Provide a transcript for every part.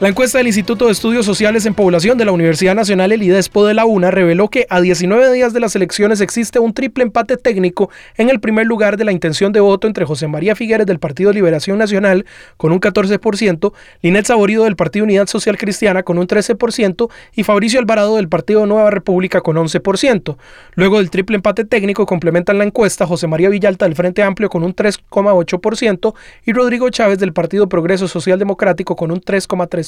La encuesta del Instituto de Estudios Sociales en Población de la Universidad Nacional El IDESPO de la UNA reveló que a 19 días de las elecciones existe un triple empate técnico en el primer lugar de la intención de voto entre José María Figueres del Partido Liberación Nacional con un 14%, Linet Saborido del Partido Unidad Social Cristiana con un 13% y Fabricio Alvarado del Partido Nueva República con 11%. Luego del triple empate técnico complementan la encuesta José María Villalta del Frente Amplio con un 3,8% y Rodrigo Chávez del Partido Progreso Social Democrático con un 3,3%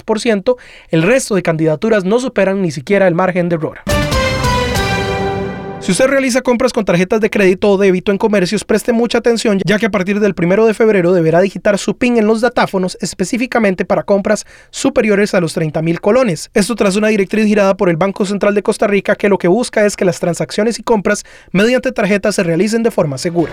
el resto de candidaturas no superan ni siquiera el margen de error. Si usted realiza compras con tarjetas de crédito o débito en comercios, preste mucha atención ya que a partir del 1 de febrero deberá digitar su PIN en los datáfonos específicamente para compras superiores a los 30 mil colones. Esto tras una directriz girada por el Banco Central de Costa Rica que lo que busca es que las transacciones y compras mediante tarjetas se realicen de forma segura.